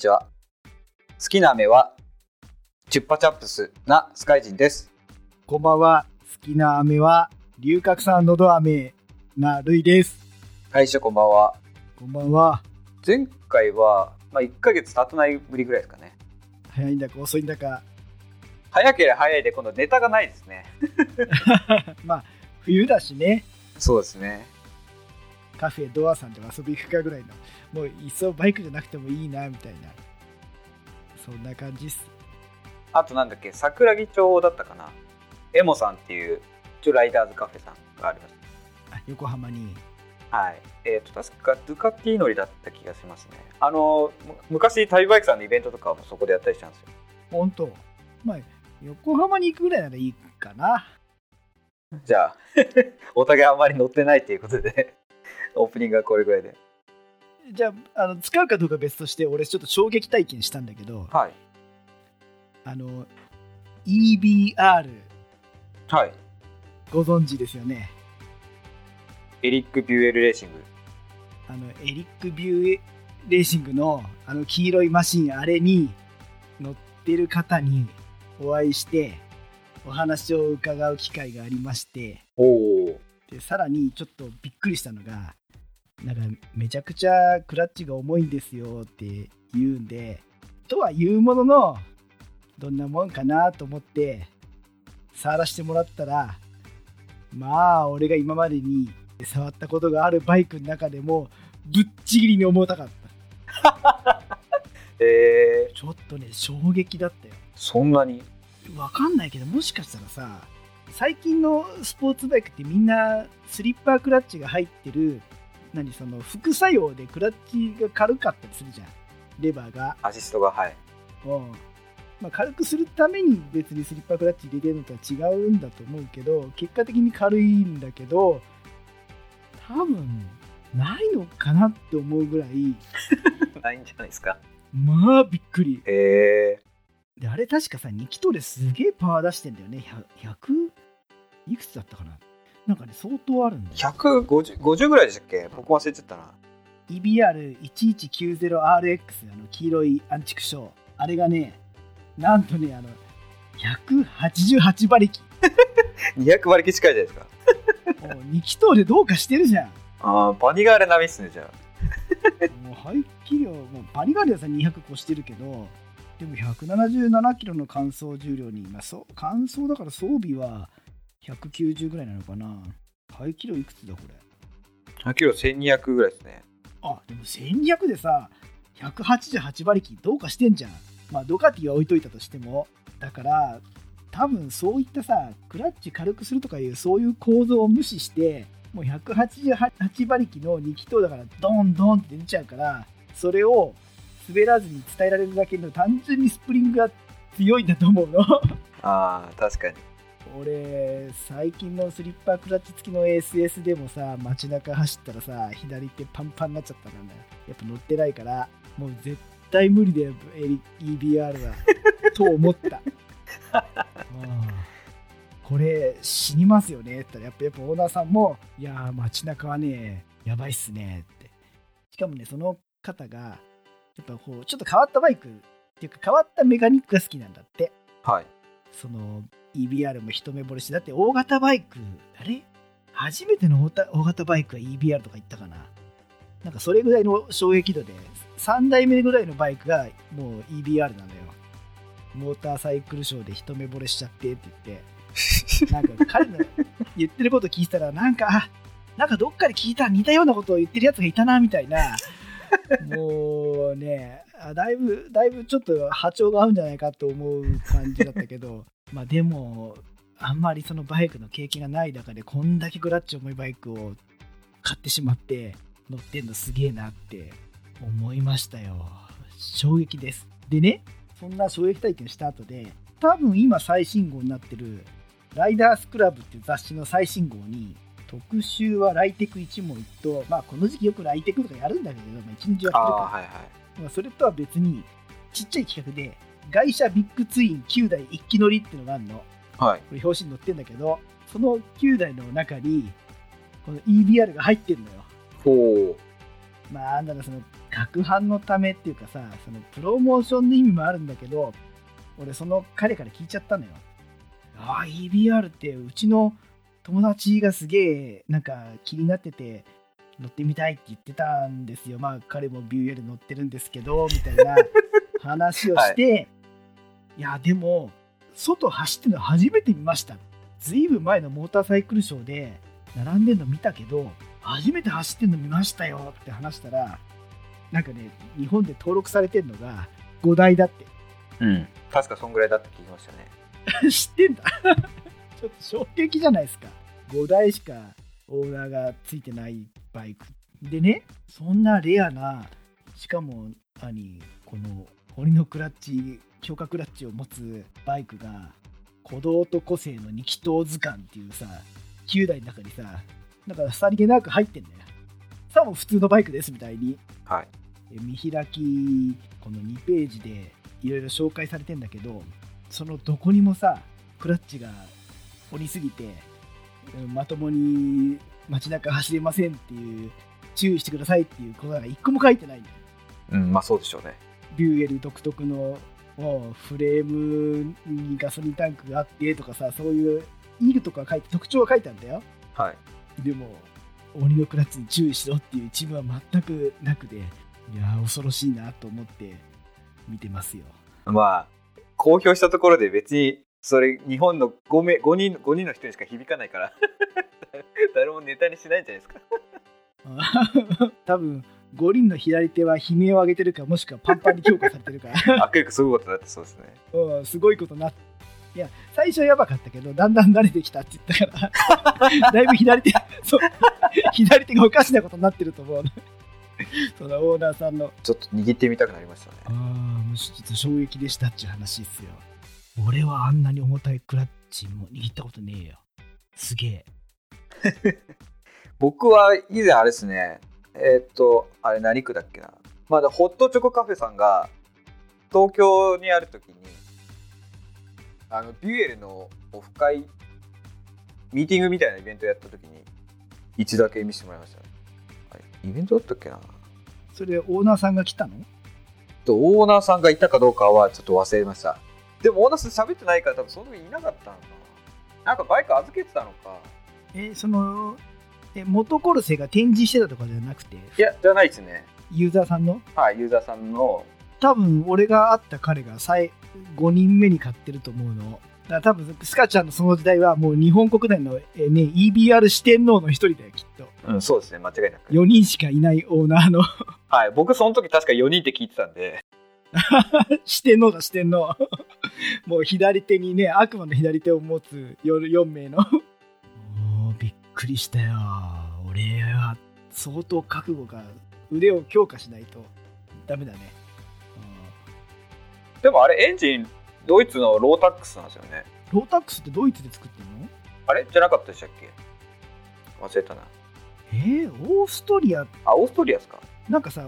にちは好きな飴はチュッパチャップスなスカイジンですこんばんは。好きな飴は、龍角散のど飴なるいです。はい師匠こんばんはこんばんは。前回は、まあ、1ヶ月経たないぶりぐらいですかね早いんだか遅いんだか。早ければ早いで今度ネタがないですね まあ、冬だしね。そうですねカフェドアさんでも遊び行くかぐらいの。もう、いっそバイクじゃなくてもいいな、みたいな。そんな感じっす。あとなんだっけ桜木町だったかなエモさんっていう一応ライダーズカフェさんがありますあ横浜に。はいえー、と確かドゥカティ乗りだった気がしますねあのむ昔旅バイクさんのイベントとかもそこでやったりしたんですよほんと。まあ、横浜に行くぐらいならいいかな。じゃあ お互いあんまり乗ってないっていうことでオープニングはこれぐらいで。じゃあ、あの使うかどうか別として、俺ちょっと衝撃体験したんだけど、はい。あの、EBR はい。ご存知ですよね？エリック・ビューエルレーシング。あのエリック・ビューレーシングのあの黄色いマシンあれに乗ってる方にお会いしてお話を伺う機会がありまして。おおでさらにちょっとびっくりしたのがなんかめちゃくちゃクラッチが重いんですよって言うんでとは言うもののどんなもんかなと思って触らせてもらったらまあ俺が今までに触ったことがあるバイクの中でもぶっちぎりに重たかった。え。ー、ちょっとね衝撃だったよ。そんなに？わかんないけどもしかしたらさ最近のスポーツバイクってみんなスリッパークラッチが入ってる何その副作用でクラッチが軽かったりするじゃん。レバーが、アシストがはい。うん。まあ、軽くするために別にスリッパークラッチ入れてるのとは違うんだと思うけど結果的に軽いんだけど多分ないのかなって思うぐらい。ないんじゃないですか。まあびっくり。へえであれ確かさ2気筒ですげえパワー出してんだよね。100, 100いくつだったかな？なんかね相当あるんだよ。150, 50ぐらいでしたっけ？僕忘れちゃったな。EBR1190RX あの黄色いアンチクショーあれがねなんとねあの188馬力。200馬力近いじゃないですか。もう2気筒でどうかしてるじゃん。ああバニガーレ並みっすねじゃあ。もう排気量もうバリガリアさん200越してるけどでも177キロの乾燥重量に、まあ、そう乾燥だから装備は190ぐらいなのかな？排気量いくつだこれ？100キロ1200ぐらいですね。あでも1200でさ188馬力どうかしてんじゃん。まあドカティは置いといたとしても。だから多分そういったさクラッチ軽くするとかいうそういう構造を無視してもう188馬力の2気筒だからドンドンって出ちゃうからそれを滑らずに伝えられるだけの単純にスプリングが強いんだと思うの。ああ確かに俺最近のスリッパークラッチ付きの ASS でもさ街中走ったらさ左手パンパンになっちゃったからね。やっぱ乗ってないからもう絶対無理だよ EBR は。と思った。うんこれ死にますよねって言ったらやっぱやっぱオーナーさんもいやー街中はねやばいっすねって。しかもねその方がやっぱこうちょっと変わったバイクっていうか変わったメカニックが好きなんだって。はい。その EBR も一目惚れしてだって大型バイクあれ初めての大大型バイクは EBR とか言ったかな。なんかそれぐらいの衝撃度で3代目ぐらいのバイクがもう EBR なのよ。モーターサイクルショーで一目惚れしちゃってって言って。なんか彼の言ってること聞いたらなんかあなんかどっかで聞いた似たようなことを言ってるやつがいたなみたいな。もうねあだいぶだいぶちょっと波長が合うんじゃないかと思う感じだったけどまあでもあんまりそのバイクの経験がない中でこんだけクラッチ重いバイクを買ってしまって乗ってんのすげえなって思いましたよ。衝撃です。でねそんな衝撃体験した後で多分今最新号になってるライダースクラブっていう雑誌の最新号に特集はライテク一問一答まあこの時期よくライテクとかやるんだけど、まあ、一日やってるあから。あはいはい。まあそれとは別にちっちゃい企画で外車ビッグツイン9台一気乗りっていうのがあるの。はい。これ表紙に載ってんだけどその9台の中にこの EBR が入ってるのよ。ほう。まあなんだろうその攪拌のためっていうかさそのプロモーションの意味もあるんだけど俺その彼から聞いちゃったのよ。ああ EBR ってうちの友達がすげえなんか気になってて乗ってみたいって言ってたんですよ。まあ彼もビューエル乗ってるんですけどみたいな話をして、い、やでも外走ってるの初めて見ました。ずいぶん前のモーターサイクルショーで並んでるの見たけど初めて走ってるの見ましたよって話したらなんかね日本で登録されてるのが5台だって。うん。確かそんぐらいだって聞きましたね。知ってんだ。ちょっと衝撃じゃないですか。5台しかオーナーがついてないバイク。でねそんなレアなしかも何この堀のクラッチ強化クラッチを持つバイクが鼓動と個性の二気筒図鑑っていうさ9台の中にさだからさりげなく入ってんだよさも普通のバイクですみたいに。はい。え見開きこの2ページでいろいろ紹介されてんだけどそのどこにもさクラッチが折りすぎてうんまともに街中走れませんっていう注意してくださいっていうことが一個も書いてないんだよ。うんまあそうでしょうね。ビューエル独特のフレームにガソリンタンクがあってとかさそういういいとか書いて特徴は書いてあるんだよ。はい。でも鬼のクラッチに注意しろっていう一部は全くなくでいやー恐ろしいなと思って見てますよ。まあ公表したところで別にそれ日本の 5, 名5人 ,5 人の人にしか響かないから 誰もネタにしないんじゃないですか。多分五輪の左手は悲鳴を上げてるかもしくはパンパンに強化されてるか。ら悪役すごいことになってそうですね。うんすごいことなっいや最初はやばかったけどだんだん慣れてきたって言ったから。だいぶ左手そう左手がおかしなことになってると思う。のそのオーナーさんの。ちょっと握ってみたくなりましたね。ああもうちょっと衝撃でしたっていう話ですよ。俺はあんなに重たいクラッチも握ったことねえよ。すげえ。僕は以前あれですねえーっとあれ何区だっけな？まだホットチョコカフェさんが東京にある時にあのビュエルのオフ会ミーティングみたいなイベントやった時に一度だけ見せてもらいましたね。あれイベントだったっけな？それオーナーさんが来たの？とオーナーさんがいたかどうかはちょっと忘れました。でもオーナーさん喋ってないから多分その時いなかったのかな。なんかバイク預けてたのか。えそのえ元コルセが展示してたとかじゃなくていやじゃないですね。ユーザーさんの？はいユーザーさんの。多分俺が会った彼が最5人目に買ってると思うの。だから多分スカちゃんのその時代はもう日本国内の、えね、EBR 四天王の一人だよきっと。うんそうですね間違いなく。4人しかいないオーナーの。はい僕その時確か4人って聞いてたんで。四天王だ四天王。もう左手にね悪魔の左手を持つ 4, 4名のくりしたよ。俺は相当覚悟が腕を強化しないとダメだね。でもあれエンジンドイツのロータックスなんですよね。ロータックスってドイツで作ってるの？あれ？じゃなかったでしたっけ？忘れたな。えー、オーストリア？あオーストリアですか？なんかさ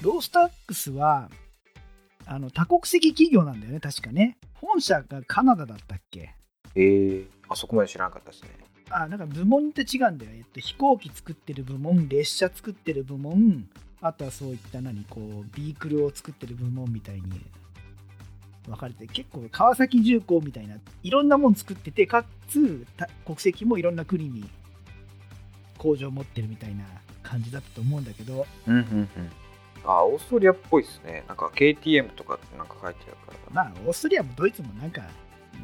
ロースタックスはあの多国籍企業なんだよね確かね。本社がカナダだったっけ？えー、あそこまで知らなかったですねあなんか部門って違うんだよ、えっと、飛行機作ってる部門列車作ってる部門あとはそういった何こうビークルを作ってる部門みたいに分かれて結構川崎重工みたいないろんなもん作っててかつた国籍もいろんな国に工場を持ってるみたいな感じだったと思うんだけどうんうんうん。あオーストリアっぽいですね。なんか KTM とかってなんか書いてあるから。まあオーストリアもドイツもなんか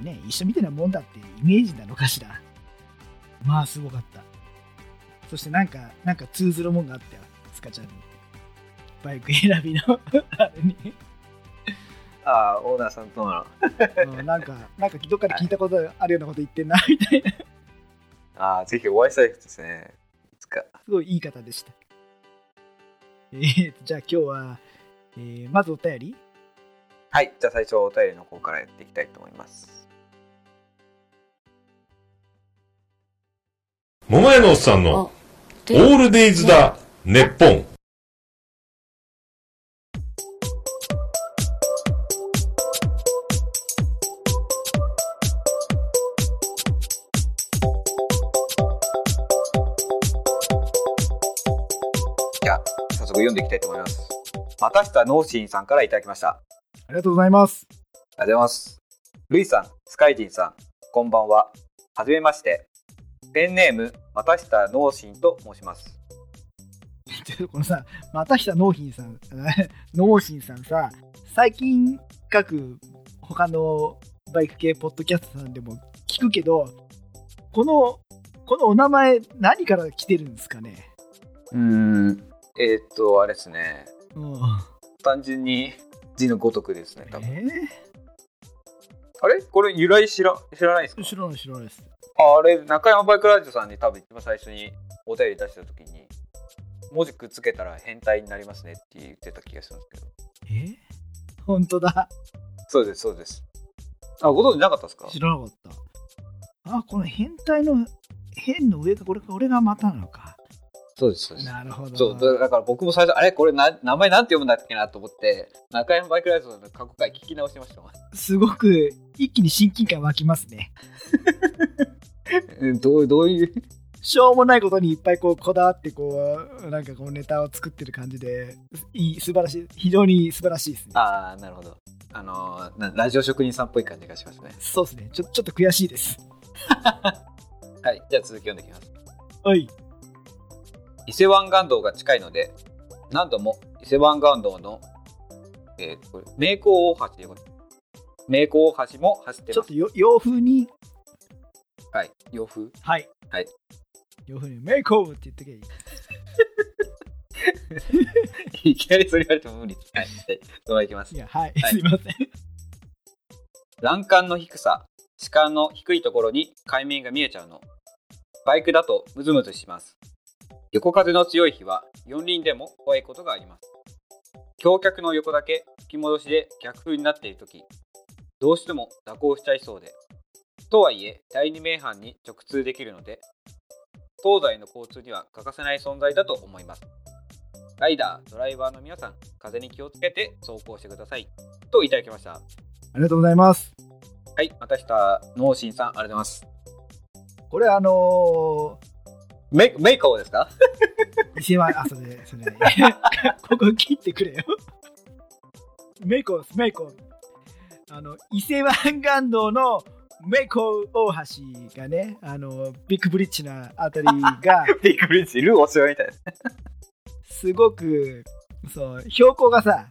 ね一緒みたいなもんだってイメージなのかしらまあすごかった。そしてなんかなんか通ずるもんがあったよ。スカちゃんに。バイク選びの。あれに。ああオーナーさんとの。うんなんかなんかどっかで聞いたことあるようなこと言ってんな みたいな。ああぜひお会いしたいですね。いつか。すごいいい方でした。えーとじゃあ今日は、えーまずお便り。はい。じゃあ最初お便りの方からやっていきたいと思います桃屋のおっさんのオールデイズだ、ネッポン。じゃあ早速読んでいきたいと思います。またしたノーシンさんからいただきました。ありがとうございます。ありがとうございます。ルイさん、スカイジンさん、こんばんは。はじめまして。ペンネーム、またしたノーシンと申します。このさ、またしたノーヒンさん、ノーシンさんさ、最近各他のバイク系ポッドキャストさんでも聞くけど、この、このお名前何から来てるんですかね？うーん、えーっと、あれですね。うん。単純に字のごとくですね、多分。えあれ？これ由来知ら知らないですか？ー、知らない知らないです。ああれ、中山バイクラジオさんに多分一番最初にお便り出した時に、文字くっつけたら変態になりますねって言ってた気がするんですけど。え？本当だ。そうです、そうです。あ、ご存知なかったですか？知らなかった。あ、この変態の変の上がこれか、俺がまたなのか。そうです、そうです。なるほど。そうだだから僕も最初あれ？これな名前なんて読むんだっけなと思って中山バイクラジオの過去回聞き直してましたすごく一気に親近感湧きますね。え どうどういう？しょうもないことにいっぱいこうこだわってこうなんかこうネタを作ってる感じでいい素晴らしい非常に素晴らしいですね。ああなるほど。あのラジオ職人さんっぽい感じがしますね。そうですね。ちょちょっと悔しいです。はいじゃあ続き読んでいきます。はい。伊勢湾岸道が近いので何度も伊勢湾岸道の、えー、これ名港大橋でございます。名港大橋も走ってます。ちょっとよ洋風にはい。洋風？はい。はい。洋風にメイクオブって言ってけ。い いきなりそれ言われても無理。ですはいはいきます。いやはい、はい。すいません。欄干の低さ。視界の低いところに海面が見えちゃうの。バイクだとムズムズします。横風の強い日は四輪でも怖いことがあります。橋脚の横だけ吹き戻しで逆風になっている時どうしても蛇行しちゃいそうでとはいえ第二名阪に直通できるので東西の交通には欠かせない存在だと思います。ライダードライバーの皆さん風に気をつけて走行してください。といただきました。ありがとうございます。はい、またしたノーシンさん、ありがとうございます。これあのメメイカオですか？ー、伊勢湾あそれそれ。ここ切ってくれよ。メイコですメイコあの伊勢湾岸道のメイコ大橋がねあのビッグブリッジのあたりが ビッグブリッジ、ルーお世話みたいです。すごくそう標高がさ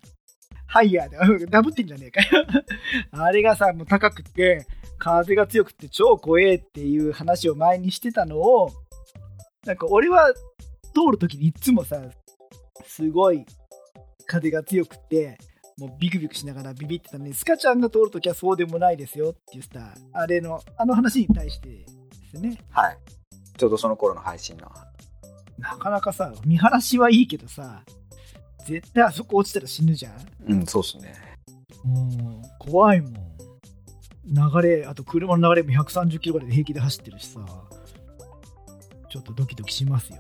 ハイヤーでうん ダブってんじゃねえかよ あれがさもう高くて風が強くて超怖えっていう話を前にしてたのをなんか俺は通る時にいつもさすごい風が強くてもうビクビクしながらビビってたのにスカちゃんが通る時はそうでもないですよっていうさあれのあの話に対してですねはい。ちょうどその頃の配信の。なかなかさ見晴らしはいいけどさ絶対あそこ落ちたら死ぬじゃんうん、そうっすね。もう怖いもん流れあと車の流れも130キロぐらいで平気で走ってるしさちょっとドキドキしますよ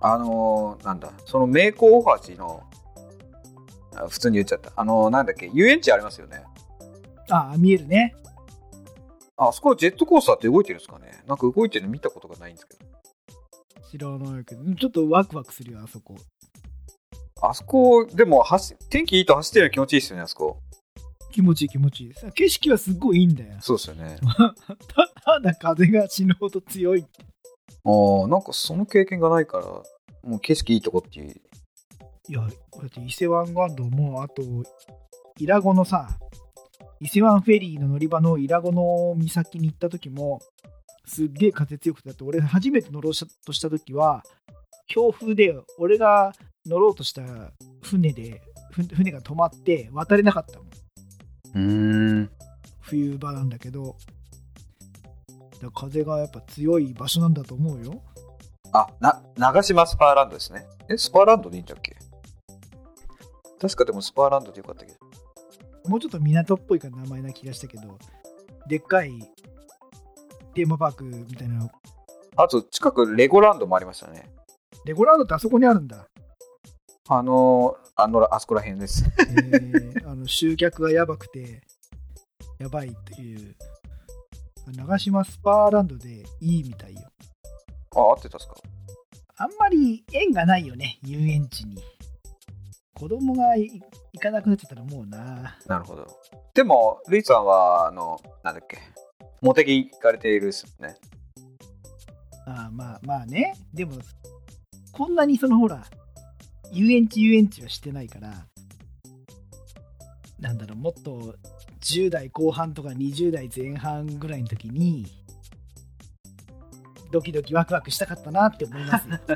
あのー、なんだ、その名工大橋の、あ普通に言っちゃった。あのー、なんだっけ、遊園地ありますよね。ああ見えるねああそこジェットコースターって動いてるんですかねなんか動いてるの見たことがないんですけど。知らないけどちょっとワクワクするよあそこあそこ、でも走、天気いいと走ってるの気持ちいいですよね、あそこ。気持ちいい気持ちいいさ景色はすっごいいいんだよそうですよね。た ただ風が死ぬほど強いああ、なんかその経験がないから、もう景色いいとこっていやだって伊勢湾岸道もあと伊良湖のさ伊勢湾フェリーの乗り場の伊良湖の岬に行った時もすっげえ風強くてだって俺初めて乗ろうとした時は強風で俺が乗ろうとした船でふ船が止まって渡れなかったもんうーん。冬場なんだけどだ風がやっぱ強い場所なんだと思うよあ、な、長島スパーランドですね。え、スパーランドでいいんだっけ？確かでもスパーランドでよかったけど。もうちょっと港っぽいか名前な気がしたけどでっかいテーマパークみたいなのあと、近くレゴランドもありましたね。レゴランドってあそこにあるんだ。あのー、あの、あそこら辺です。えーあの集客がやばくて、やばいっていう。長島スパーランドでいいみたいよ。あ、合ってたっすか？あんまり縁がないよね、遊園地に。子供がい行かなくなっちゃったらもうな。なるほど。でも、ルイさんは、あの、なんだっけ、モテギ行かれているっすよね。ああまあまあね。でも、こんなにそのほら、遊園地遊園地はしてないから、なんだろう、もっと10代後半とか20代前半ぐらいの時に、ドキドキワクワクしたかったなって思いますよ。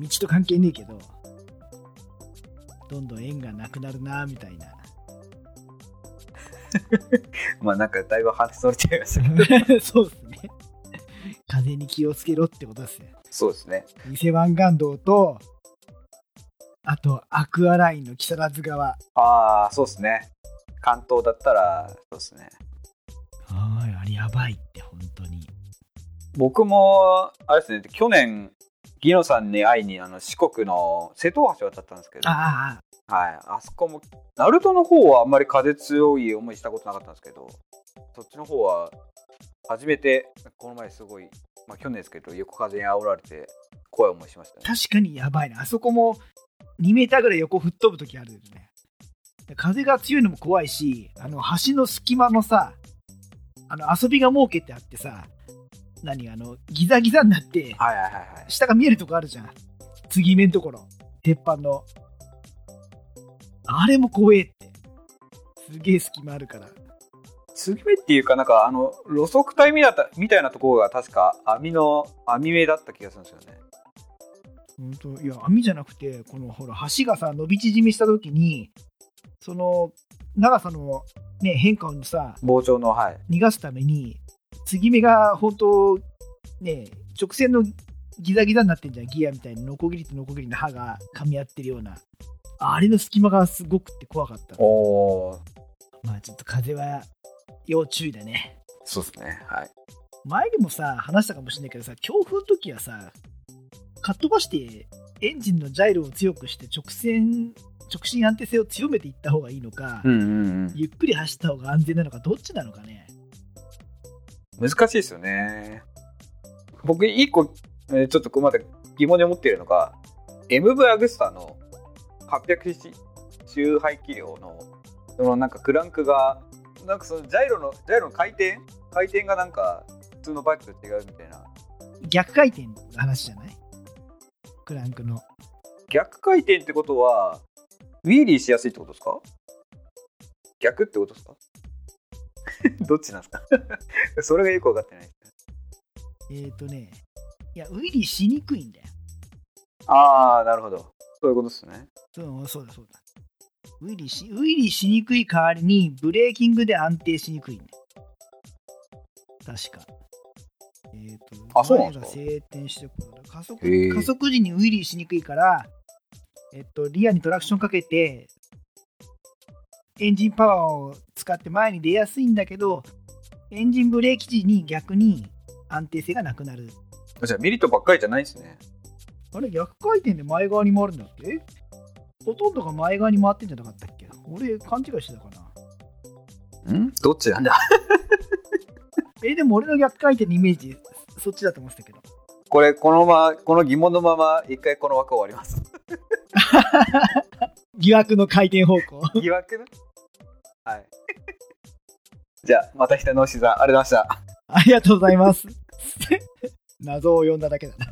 道と関係ねえけど、どんどん縁がなくなるなみたいな。まあ、なんか、だいぶ話それちゃいましたけど。そうですね。風に気をつけろってことですよ。そうですね。偽湾岸道と、あとアクアラインの木更津川。ああ、そうですね。関東だったら、そうですね。はい、あれやばいって、本当に。僕も、あれですね、去年、ギノさんに会いに、あの、四国の瀬戸大橋渡ったんですけど、はい。ああ、あそこも、ナルトの方はあんまり風強い思いしたことなかったんですけど、そっちの方は、初めて、この前すごい、まあ去年ですけど、横風に煽られて、怖い思いしましたね。確かにやばいな。あそこも2メーターぐらい横吹っ飛ぶ時あるよね。で風が強いのも怖いし、あの橋の隙間のさ、あの遊びが設けてあってさ、何あの、ギザギザになって、はいはいはいはい。下が見えるとこあるじゃん。継ぎ目のところ。鉄板の。あれも怖えって。すげえ隙間あるから。継ぎ目っていうか、なんか、あの、路側帯みたみたいなところが確か網の、網目だった気がするんですよね。本当？いや網じゃなくてこのほら橋がさ伸び縮みした時にその長さの、ね、変化をさ傍聴の、はい。逃がすために継ぎ目が本当ね直線のギザギザになってんじゃんギアみたいにノコギリとノコギリの刃が噛み合ってるようなあれの隙間がすごくって怖かったおー、まあちょっと風は要注意だねそうですね。はい。前にもさ話したかもしれないけどさ強風の時はさかっ飛ばしてエンジンのジャイロを強くして直線直進安定性を強めていった方がいいのか、うんうんゆっくり走った方が安全なのかどっちなのかねうん。難しいですよね。僕、一個、えーちょっとこうまだ疑問に思っているのが、MV アグスタの 800cc 周排気量の、そのなんかクランクが、なんかそのジャイロの、ジャイロの回転？回転がなんか普通のバイクと違うみたいな。逆回転の話じゃない？クランクの。逆回転ってことは、ウィーリーしやすいってことですか？逆ってことですか？どっちなんですか？それがよく分かってない。えっ、ー、とねいやウィリーしにくいんだよ。ああ、なるほど。そういうことですね。そうそうだそうだ。ウィリーしウィリーしにくい代わりにブレーキングで安定しにくいんだよ。確か。えっ、とあそうなんですか？前が晴天してくる加速加速時にウィリーしにくいからえっとリアにトラクションかけてエンジンパワーを使って前に出やすいんだけどエンジンブレーキ時に逆に安定性がなくなる。じゃあメリットばっかりじゃないんですね。あれ逆回転で前側に回るんだっけ？ほとんどが前側に回ってんじゃなかったっけ？俺勘違いしてたかな。ん？どっちなんだ？えでも俺の逆回転のイメージそっちだと思ってたけど。これ、このまま、この疑問のまま、一回この枠終わります。疑惑の回転方向。疑惑のはい。じゃあ、また北の牛さん、ありがとうございました。ありがとうございます 謎を呼んだだけだな